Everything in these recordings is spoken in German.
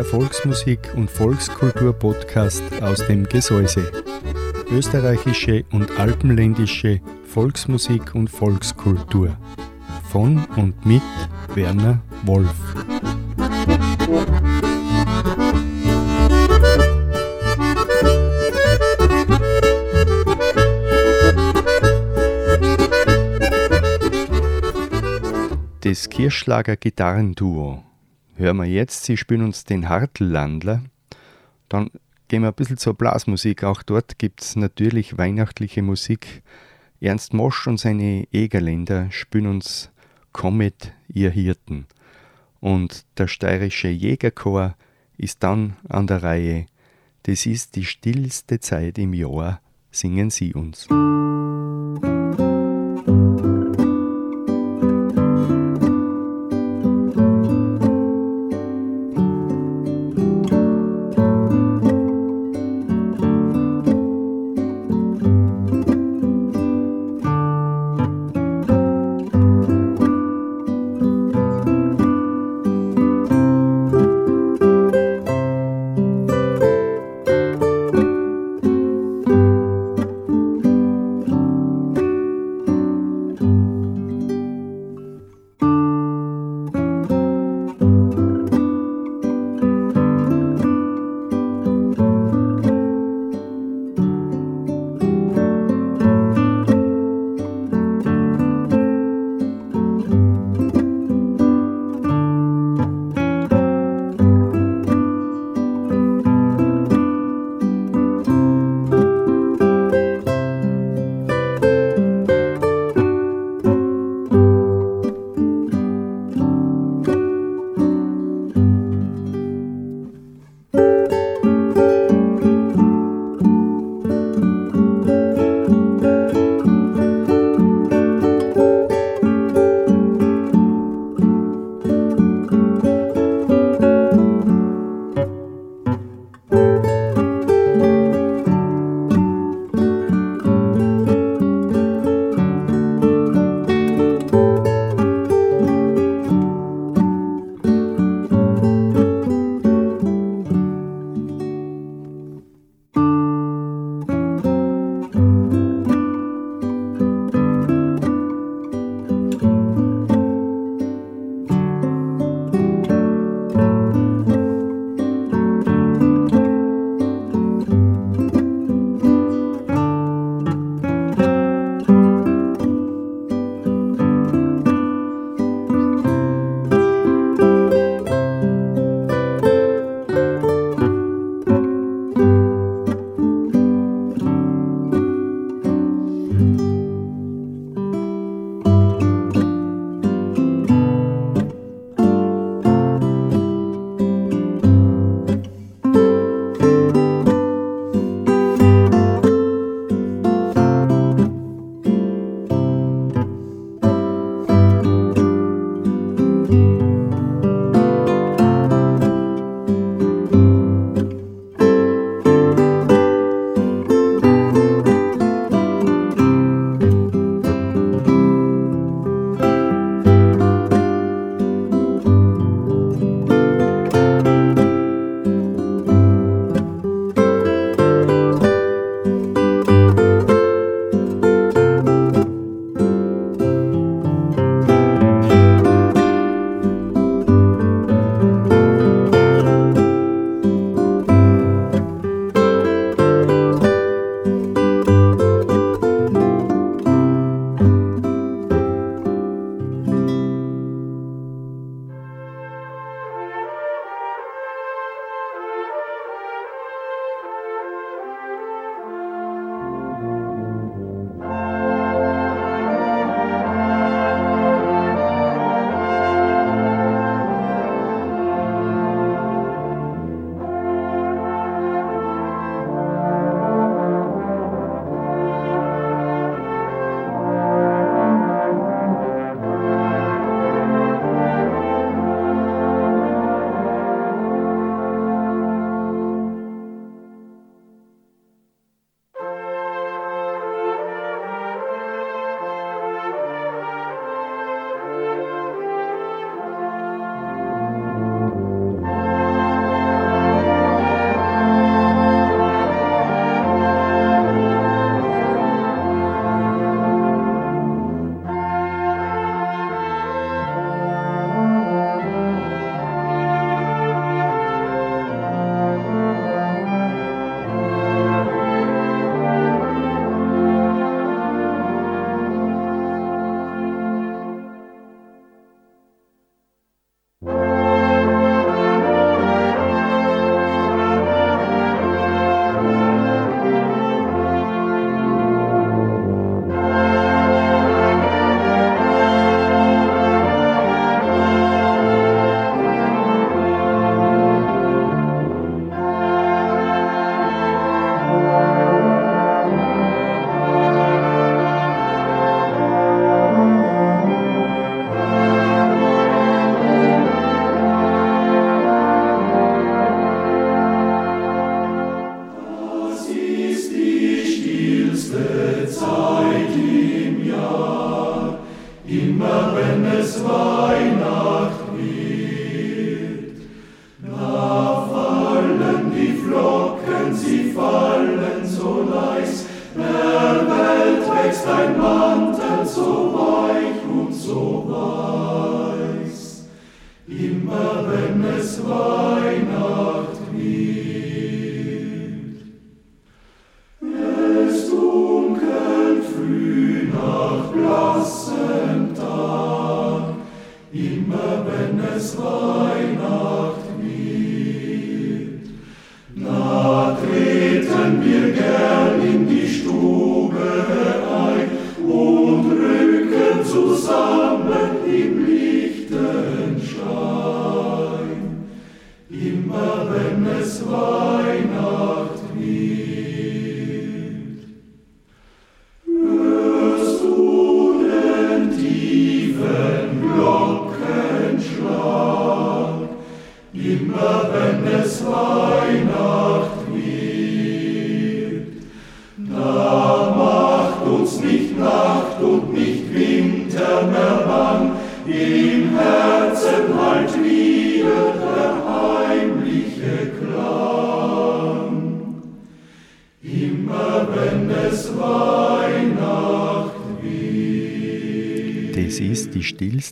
der Volksmusik- und Volkskultur-Podcast aus dem Gesäuse. Österreichische und alpenländische Volksmusik und Volkskultur. Von und mit Werner Wolf. Das Kirschlager Gitarrenduo hören wir jetzt. Sie spielen uns den Hartlandler. Dann gehen wir ein bisschen zur Blasmusik. Auch dort gibt es natürlich weihnachtliche Musik. Ernst Mosch und seine Egerländer spielen uns Comet, ihr Hirten. Und der steirische Jägerchor ist dann an der Reihe. Das ist die stillste Zeit im Jahr, singen sie uns.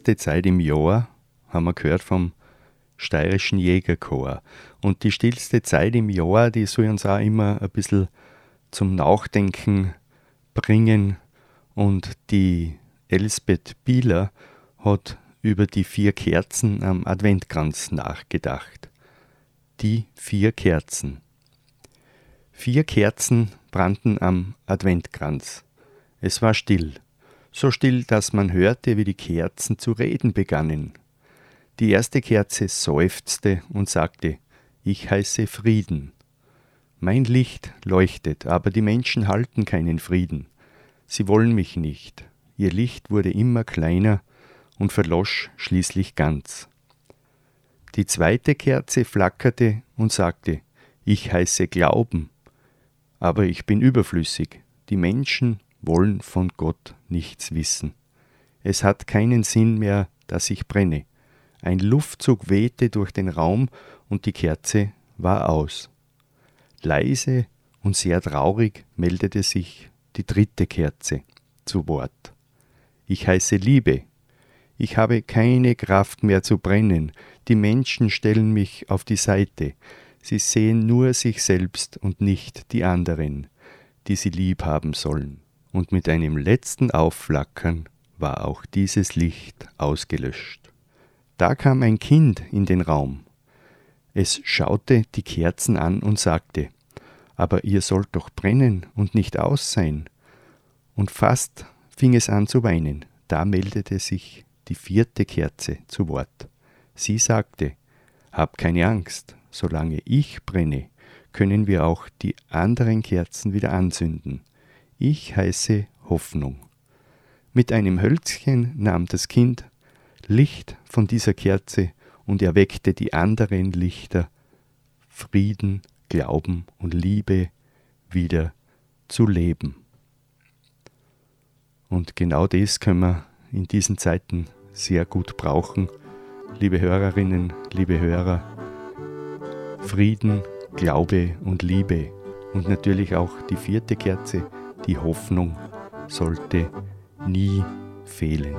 Stillste Zeit im Jahr, haben wir gehört vom steirischen Jägerchor. Und die stillste Zeit im Jahr, die soll uns auch immer ein bisschen zum Nachdenken bringen. Und die Elsbeth Bieler hat über die vier Kerzen am Adventkranz nachgedacht. Die vier Kerzen. Vier Kerzen brannten am Adventkranz. Es war still so still, dass man hörte, wie die Kerzen zu reden begannen. Die erste Kerze seufzte und sagte, ich heiße Frieden. Mein Licht leuchtet, aber die Menschen halten keinen Frieden. Sie wollen mich nicht. Ihr Licht wurde immer kleiner und verlosch schließlich ganz. Die zweite Kerze flackerte und sagte, ich heiße Glauben, aber ich bin überflüssig. Die Menschen wollen von Gott nichts wissen. Es hat keinen Sinn mehr, dass ich brenne. Ein Luftzug wehte durch den Raum und die Kerze war aus. Leise und sehr traurig meldete sich die dritte Kerze zu Wort. Ich heiße Liebe. Ich habe keine Kraft mehr zu brennen. Die Menschen stellen mich auf die Seite. Sie sehen nur sich selbst und nicht die anderen, die sie lieb haben sollen und mit einem letzten Aufflackern war auch dieses Licht ausgelöscht. Da kam ein Kind in den Raum. Es schaute die Kerzen an und sagte, aber ihr sollt doch brennen und nicht aus sein. Und fast fing es an zu weinen. Da meldete sich die vierte Kerze zu Wort. Sie sagte, Hab keine Angst, solange ich brenne, können wir auch die anderen Kerzen wieder anzünden. Ich heiße Hoffnung. Mit einem Hölzchen nahm das Kind Licht von dieser Kerze und erweckte die anderen Lichter, Frieden, Glauben und Liebe wieder zu leben. Und genau das können wir in diesen Zeiten sehr gut brauchen. Liebe Hörerinnen, liebe Hörer, Frieden, Glaube und Liebe und natürlich auch die vierte Kerze, die Hoffnung sollte nie fehlen.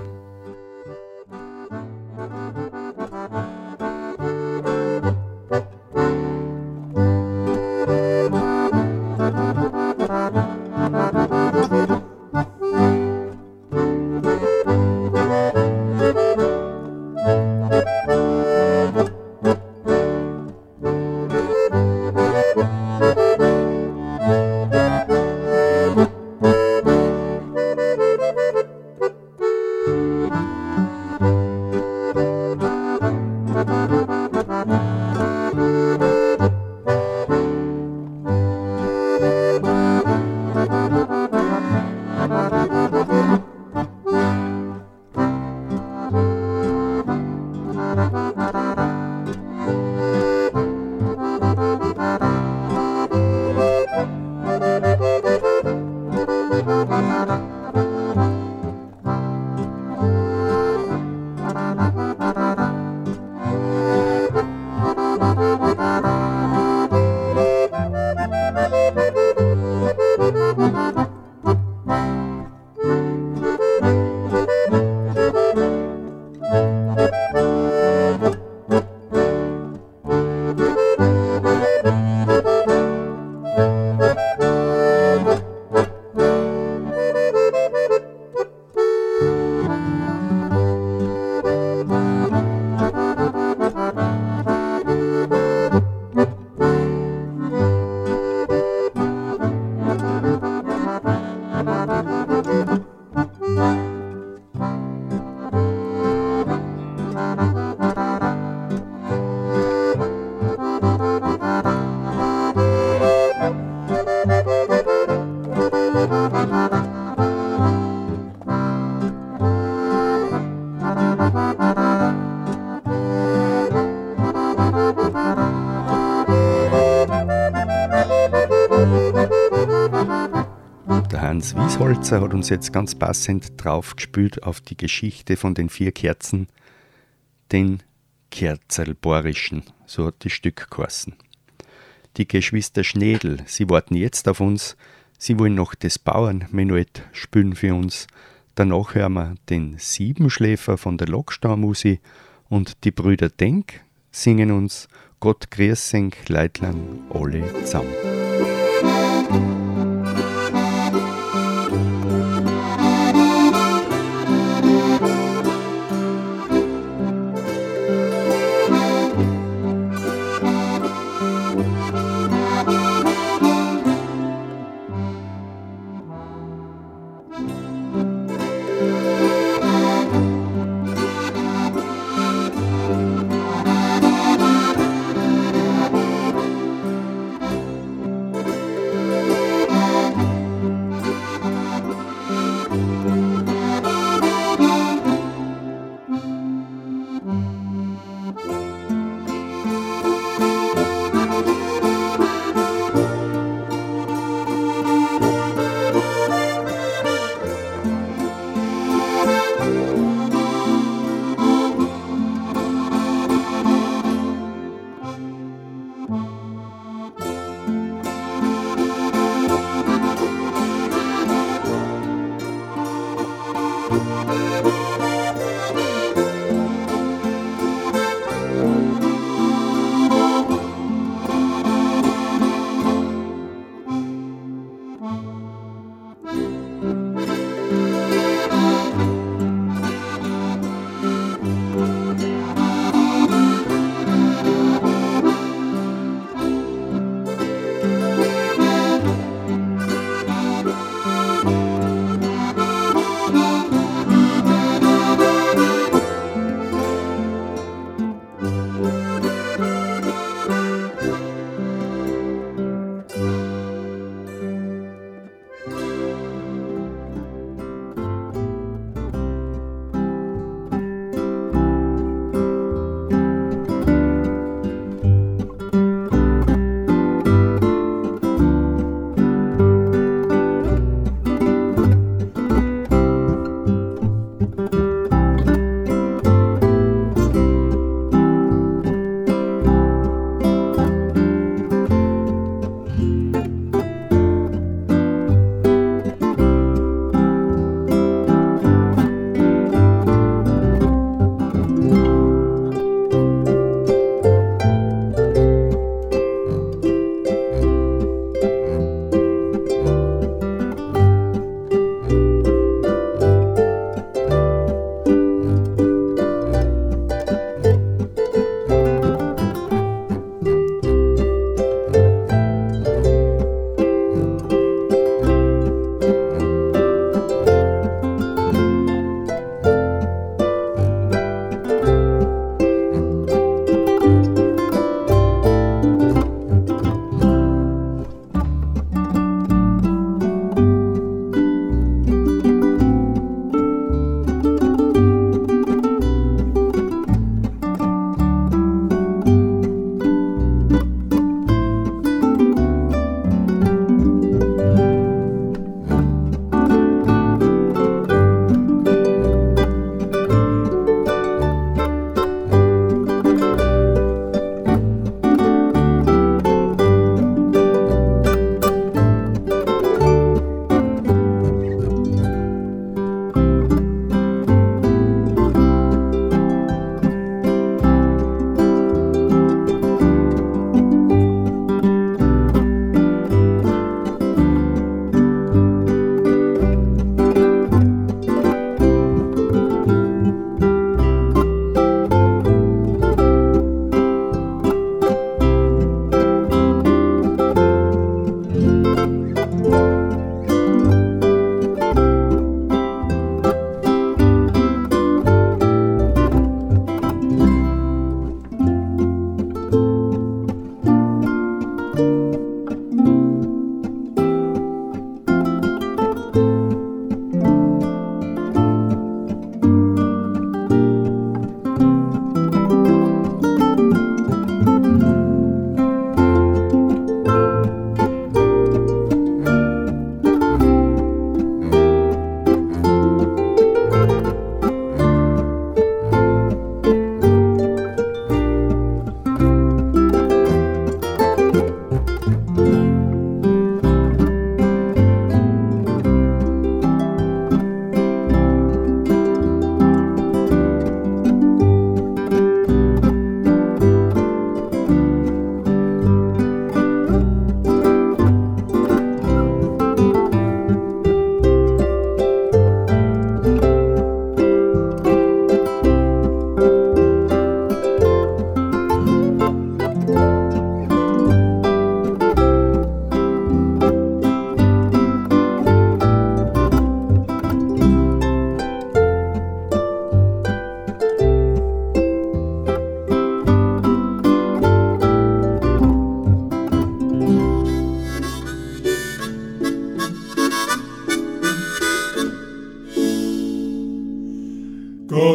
Hans Wiesholzer hat uns jetzt ganz passend draufgespült auf die Geschichte von den vier Kerzen, den Kerzerlborischen, so hat das Stück geheißen. Die Geschwister Schnedel, sie warten jetzt auf uns, sie wollen noch das Bauernmenuett spülen für uns. Danach hören wir den Siebenschläfer von der Lockstaumusik und die Brüder Denk singen uns Gott grüß Leitlang alle zusammen.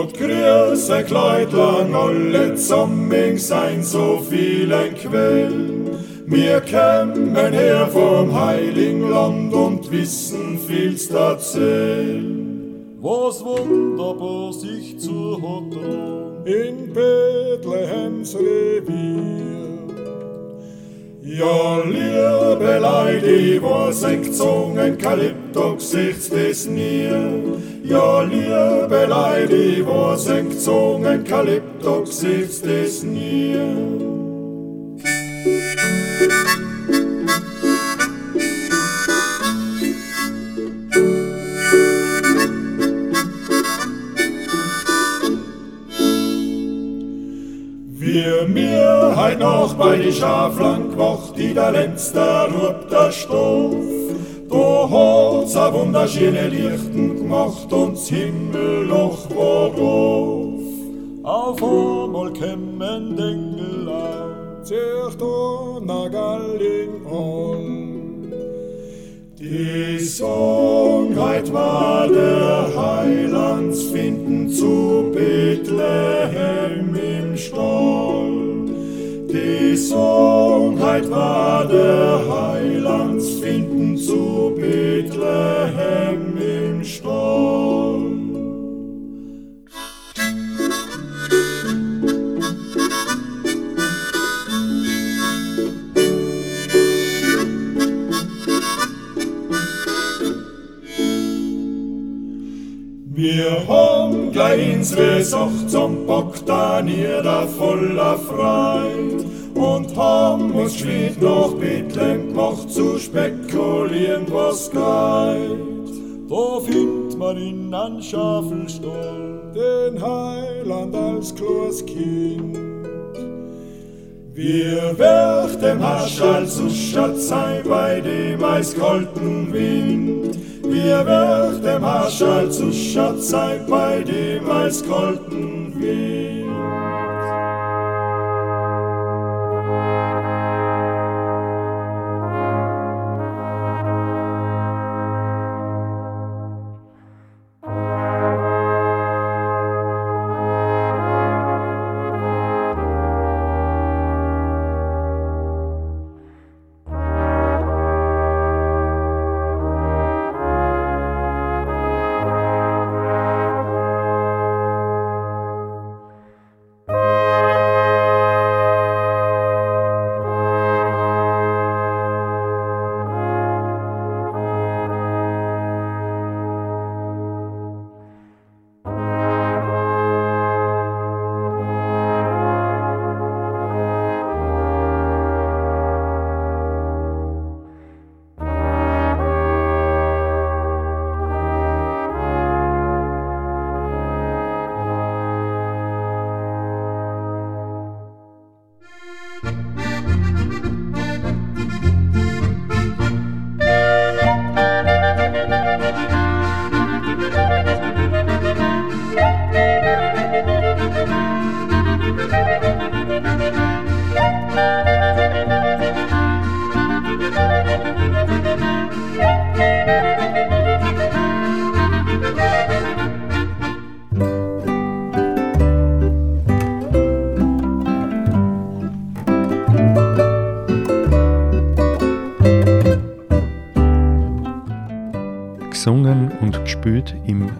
Große Kleid lang alle zusammen sein so vielen Quellen. Wir kämen her vom Heiligen Land und wissen viel's erzählen. Was wunderbar sich zu hat in Bethlehems Revier. Ja, liebe Leute, was gesungen, Kalypto gesichts des. Ja, liebe Leute, was gesungen, Kalypto gesichts des. Heut noch bei die Schaflang gewacht, die der letzte rupt der Stoff. Da hat's a wunderschöne Lichten gemacht und das Himmelloch war auf. Auf einmal kämmen Dengelein, zircht na Galling an. Die Songheit war der Heilands finden zu Bethlehem im Stall. Die Songheit war der Heilands finden zu Bethlehem im Stall. Wir haben gleich unsere Sacht zum Bock da nieder voller Freude und haben uns schwierig nach Bethlehem gemacht zu spekulieren, was geht. Da findet man in einem Schafelstall Den Heiland als kleines Kind. Wir wird dem Haschall zu Schatz sein bei dem eiskalten Wind. Wir wird dem Haschall zu Schatz sein bei dem eiskalten Wind. Gesungen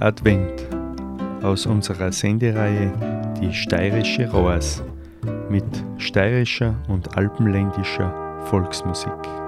Advent aus unserer Sendereihe Die steirische Roas mit steirischer und alpenländischer Volksmusik.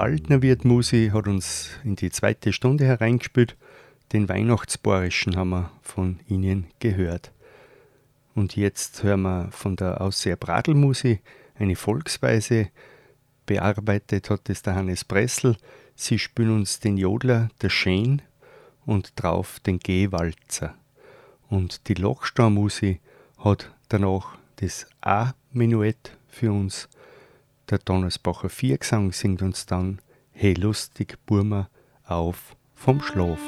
Waldner Wirt Musi hat uns in die zweite Stunde hereingespielt. Den Weihnachtsborischen haben wir von Ihnen gehört. Und jetzt hören wir von der Ausseher Bradlmusi eine Volksweise. Bearbeitet hat es der Hannes Bressel. Sie spielen uns den Jodler, der Schän und drauf den Gehwalzer. Und die Lochstormusi hat danach das A-Menuett für uns der Donnersbacher Viergesang singt uns dann Hey lustig Burma auf vom Schlaf.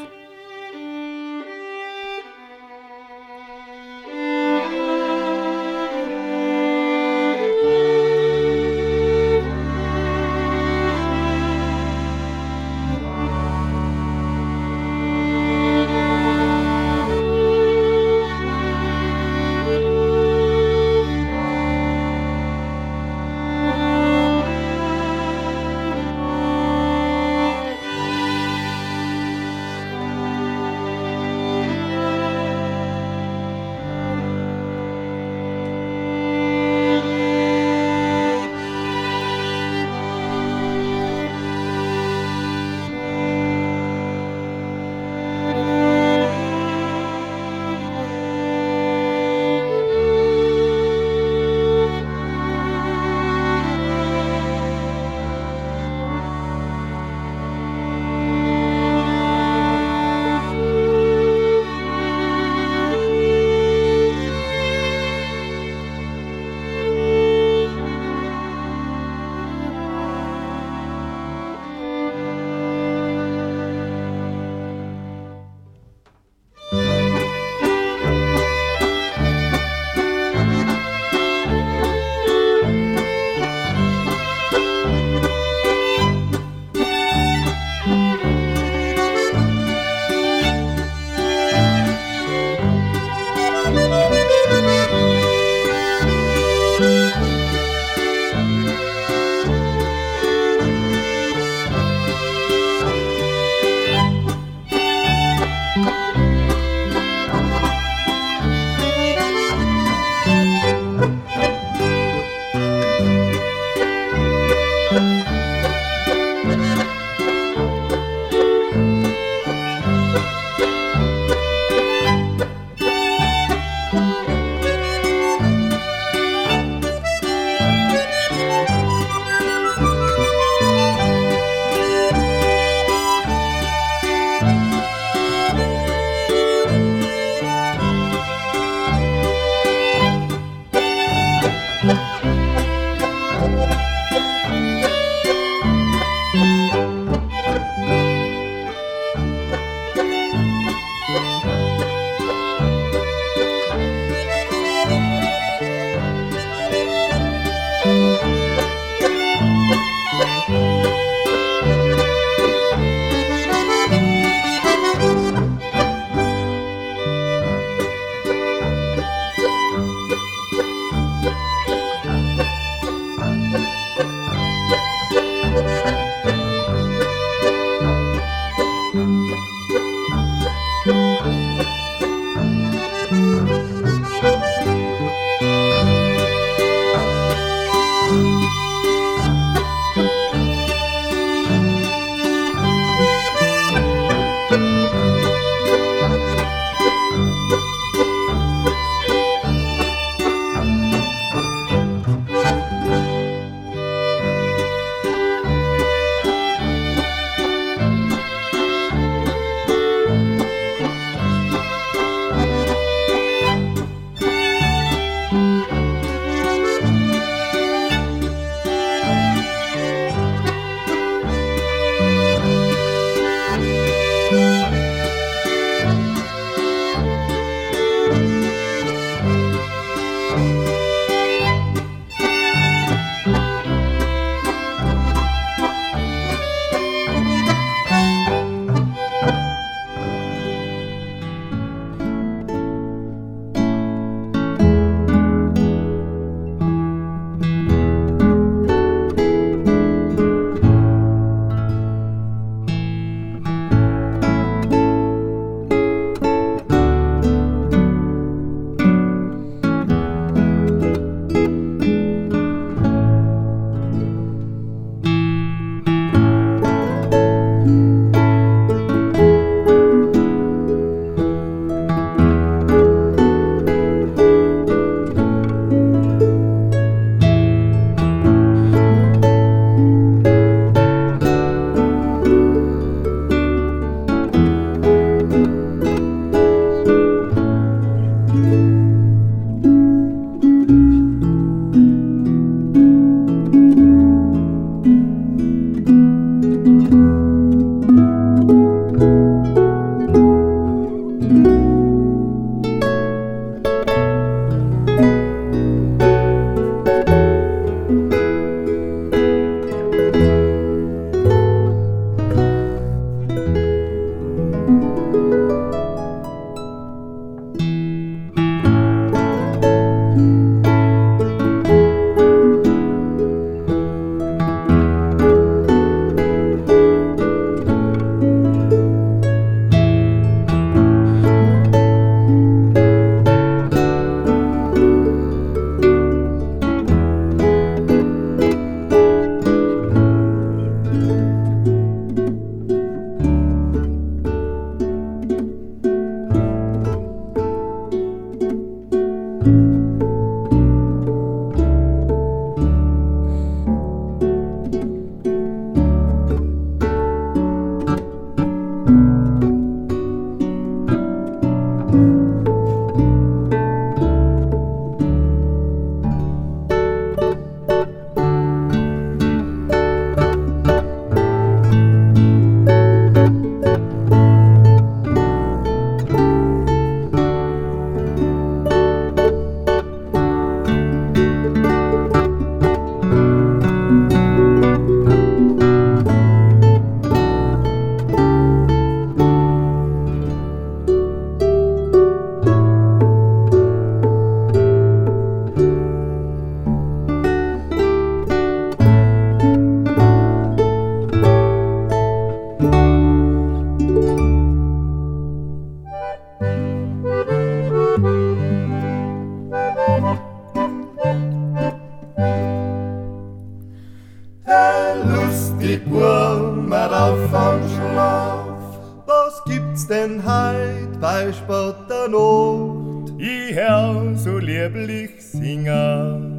Der Not? Ich hör so lieblich singen.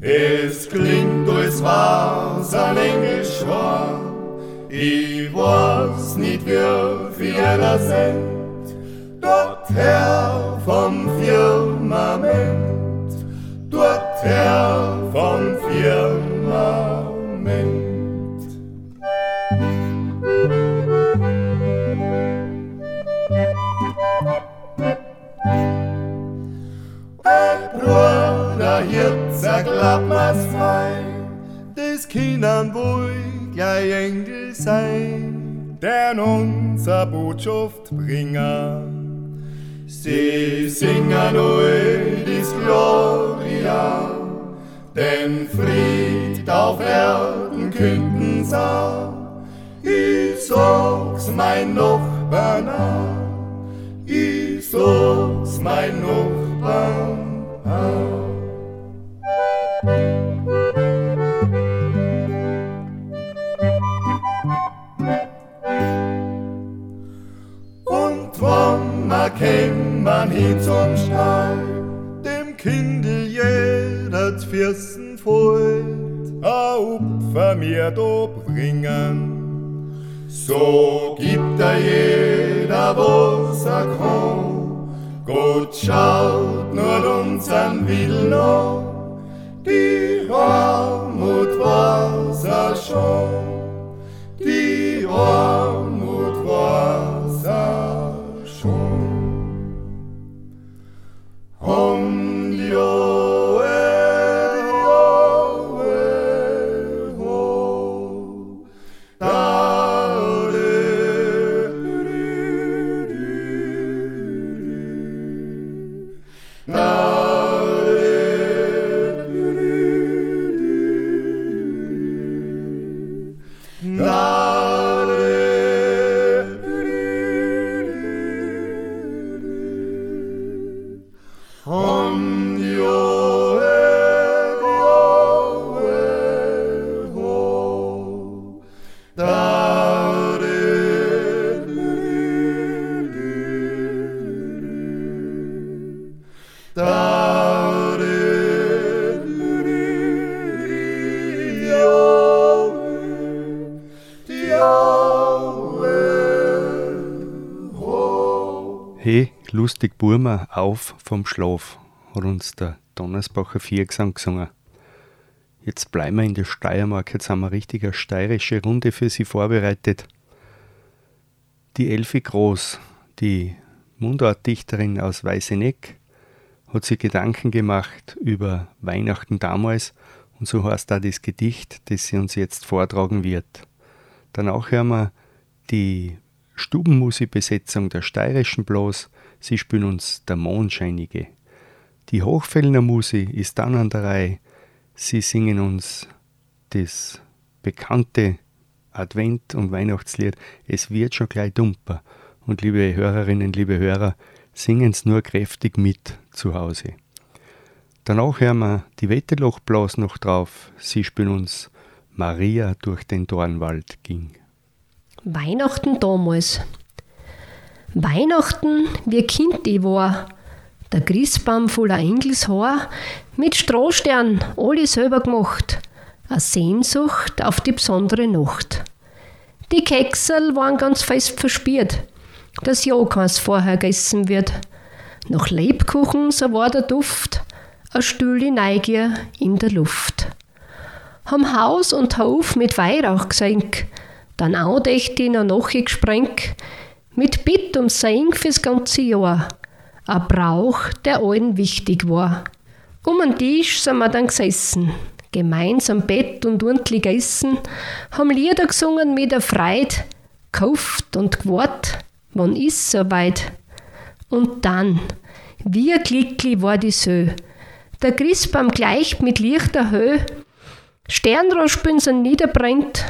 Es klingt, als war's ein Engelschwar. Ich weiß nicht, wie viel das sind. Dort her Engel sein, denn unser Botschaft bringen. Sie singen euch dis Gloria, denn Fried auf Erden künden sah. Ich sag's mein Nachbarn an, ich sag's mein Nachbarn an. Wann man hin zum Stall, dem Kindel jeder Fürsten voll, a Opfer mir da bringen. so gibt er jeder, was er kann. Gott schaut nur unseren Willen an, die Armut war's er schon, die Armut war's er Om Dios. Hey, lustig Burma, auf vom Schlaf, hat uns der Donnersbacher Viergesang gesungen. Jetzt bleiben wir in der Steiermark, jetzt haben wir richtig eine steirische Runde für Sie vorbereitet. Die Elfi Groß, die Mundartdichterin aus Weißeneck, hat sich Gedanken gemacht über Weihnachten damals und so heißt da das Gedicht, das sie uns jetzt vortragen wird. Danach hören wir die Stubenmusikbesetzung der steirischen Blas. Sie spielen uns der Mondscheinige. Die Hochfellner Musi ist dann an der Reihe. Sie singen uns das bekannte Advent- und Weihnachtslied Es wird schon gleich dumper. Und liebe Hörerinnen, liebe Hörer, singen's nur kräftig mit zu Hause. Danach hören wir die Wetterlochblas noch drauf. Sie spielen uns Maria durch den Dornwald ging. Weihnachten damals. Weihnachten, wie Kind ich war. Der Christbaum voller Engelshaar, mit Strohstern, alle selber gemacht. Eine Sehnsucht auf die besondere Nacht. Die Keksel waren ganz fest verspiert, dass ja keins vorher gegessen wird. Nach Lebkuchen, so war der Duft, eine stille Neugier in der Luft. Haben Haus und Hof mit Weihrauch gesenkt, dann andächt ich noch Nache gesprengt, mit Bitt um Segen fürs ganze Jahr. Ein Brauch, der allen wichtig war. Um den Tisch sind wir dann gesessen, gemeinsam Bett und ordentlich essen, haben Lieder gesungen mit der Freude, gehofft und gewart, wann ist soweit. Und dann, wie glücklich war die Sö. Der Christbaum gleicht mit lichter Höhe, Sternrohrspülen niederbrennt,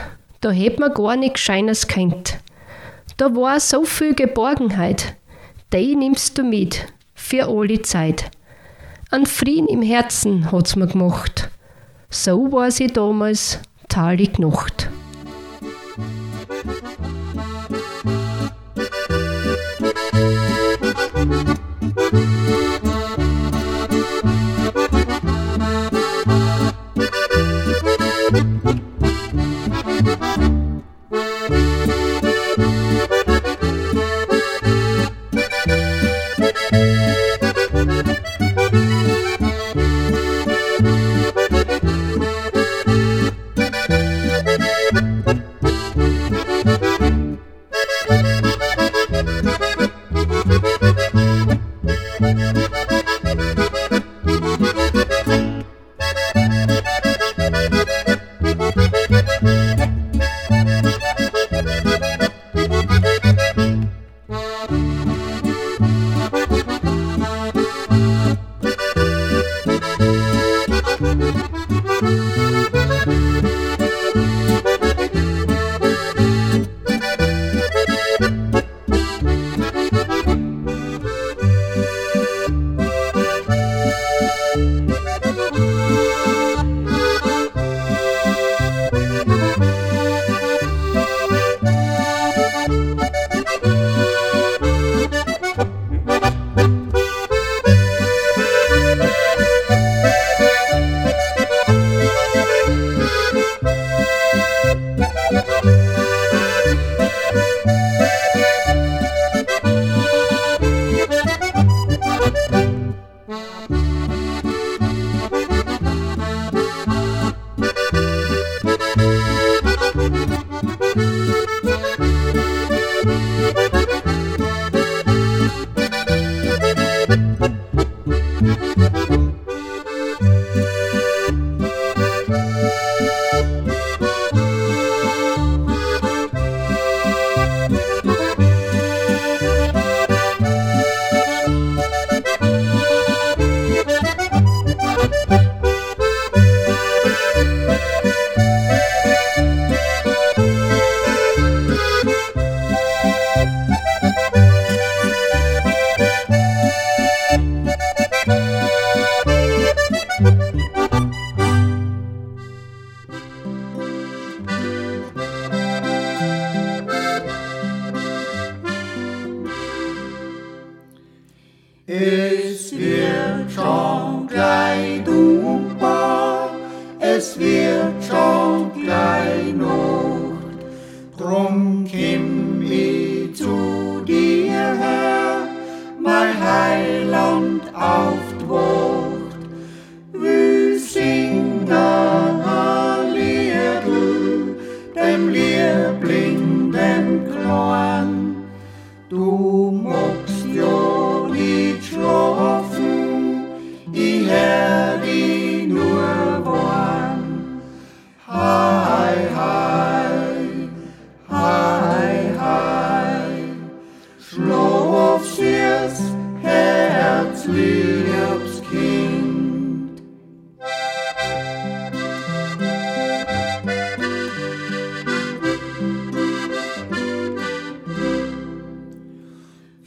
da hätt man gar nix Scheines kennt. Da war so viel Geborgenheit, die nimmst du mit, für alle Zeit. An Frieden im Herzen hat's mir gemacht. So war sie damals, talig Nacht. Musik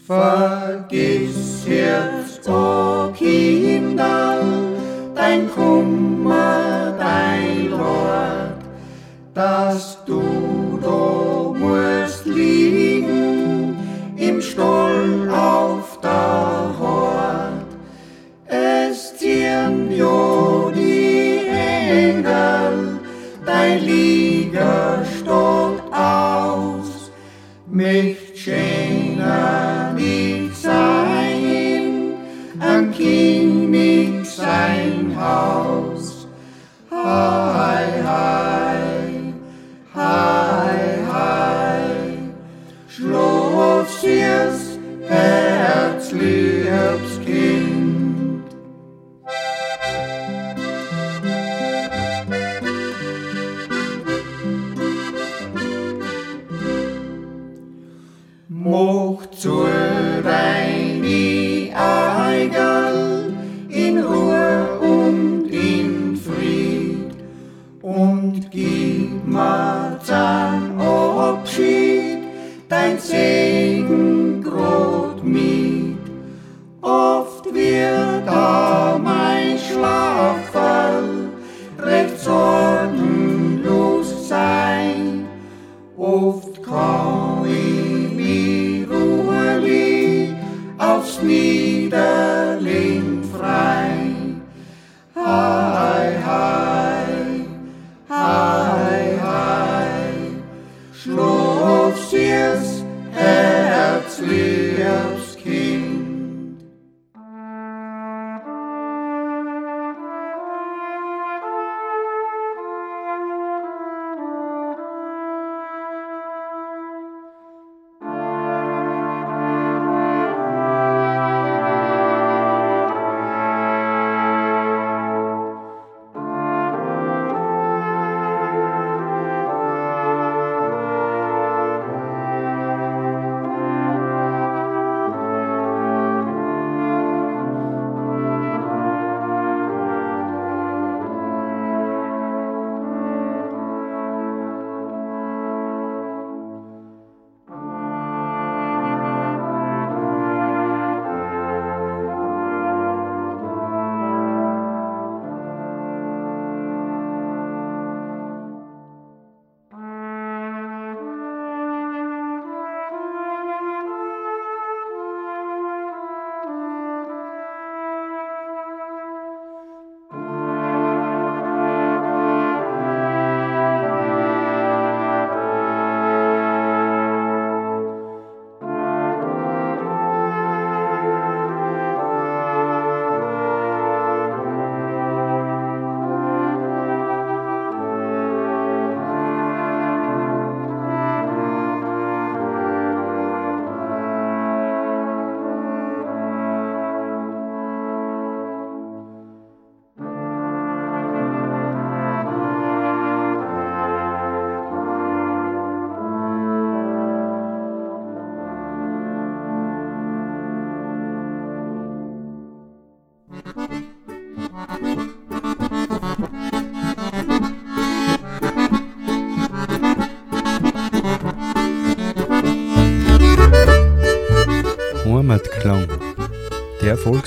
for